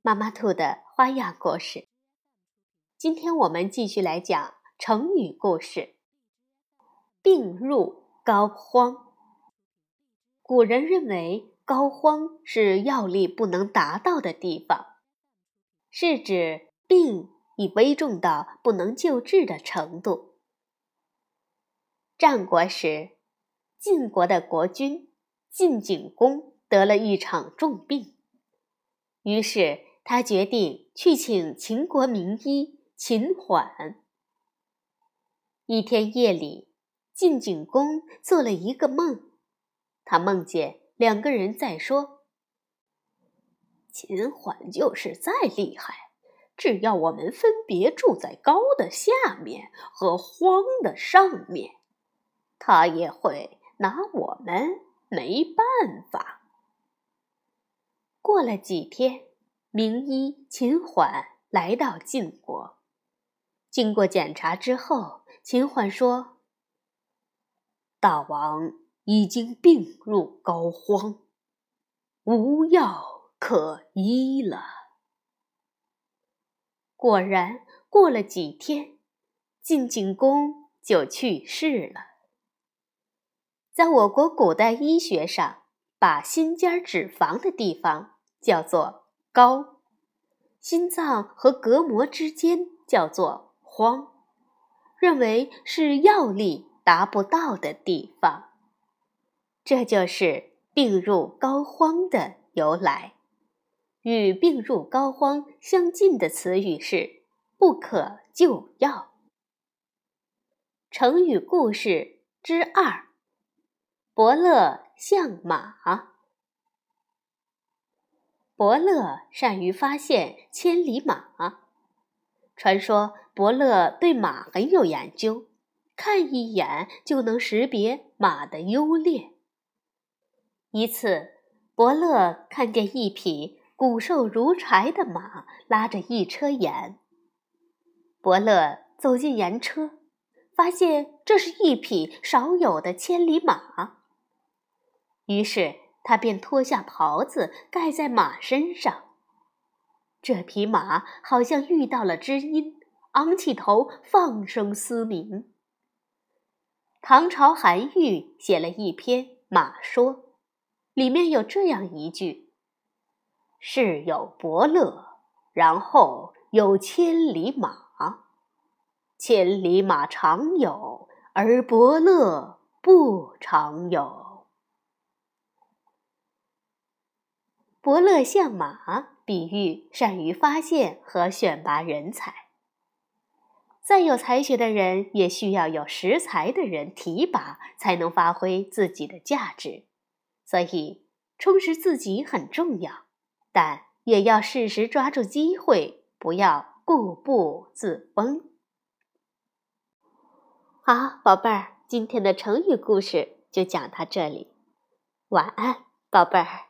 妈妈兔的花样故事。今天我们继续来讲成语故事。病入膏肓。古人认为膏肓是药力不能达到的地方，是指病已危重到不能救治的程度。战国时，晋国的国君晋景公得了一场重病，于是。他决定去请秦国名医秦缓。一天夜里，晋景公做了一个梦，他梦见两个人在说：“秦缓就是再厉害，只要我们分别住在高的下面和荒的上面，他也会拿我们没办法。”过了几天。名医秦缓来到晋国，经过检查之后，秦缓说：“大王已经病入膏肓，无药可医了。”果然，过了几天，晋景公就去世了。在我国古代医学上，把心尖脂肪的地方叫做。高，心脏和隔膜之间叫做荒，认为是药力达不到的地方。这就是病入膏肓的由来。与病入膏肓相近的词语是不可救药。成语故事之二：伯乐相马。伯乐善于发现千里马。传说伯乐对马很有研究，看一眼就能识别马的优劣。一次，伯乐看见一匹骨瘦如柴的马拉着一车盐。伯乐走进盐车，发现这是一匹少有的千里马。于是。他便脱下袍子盖在马身上。这匹马好像遇到了知音，昂起头放声嘶鸣。唐朝韩愈写了一篇《马说》，里面有这样一句：“世有伯乐，然后有千里马。千里马常有，而伯乐不常有。”伯乐相马，比喻善于发现和选拔人才。再有才学的人，也需要有识才的人提拔，才能发挥自己的价值。所以，充实自己很重要，但也要适时抓住机会，不要固步自封。好，宝贝儿，今天的成语故事就讲到这里，晚安，宝贝儿。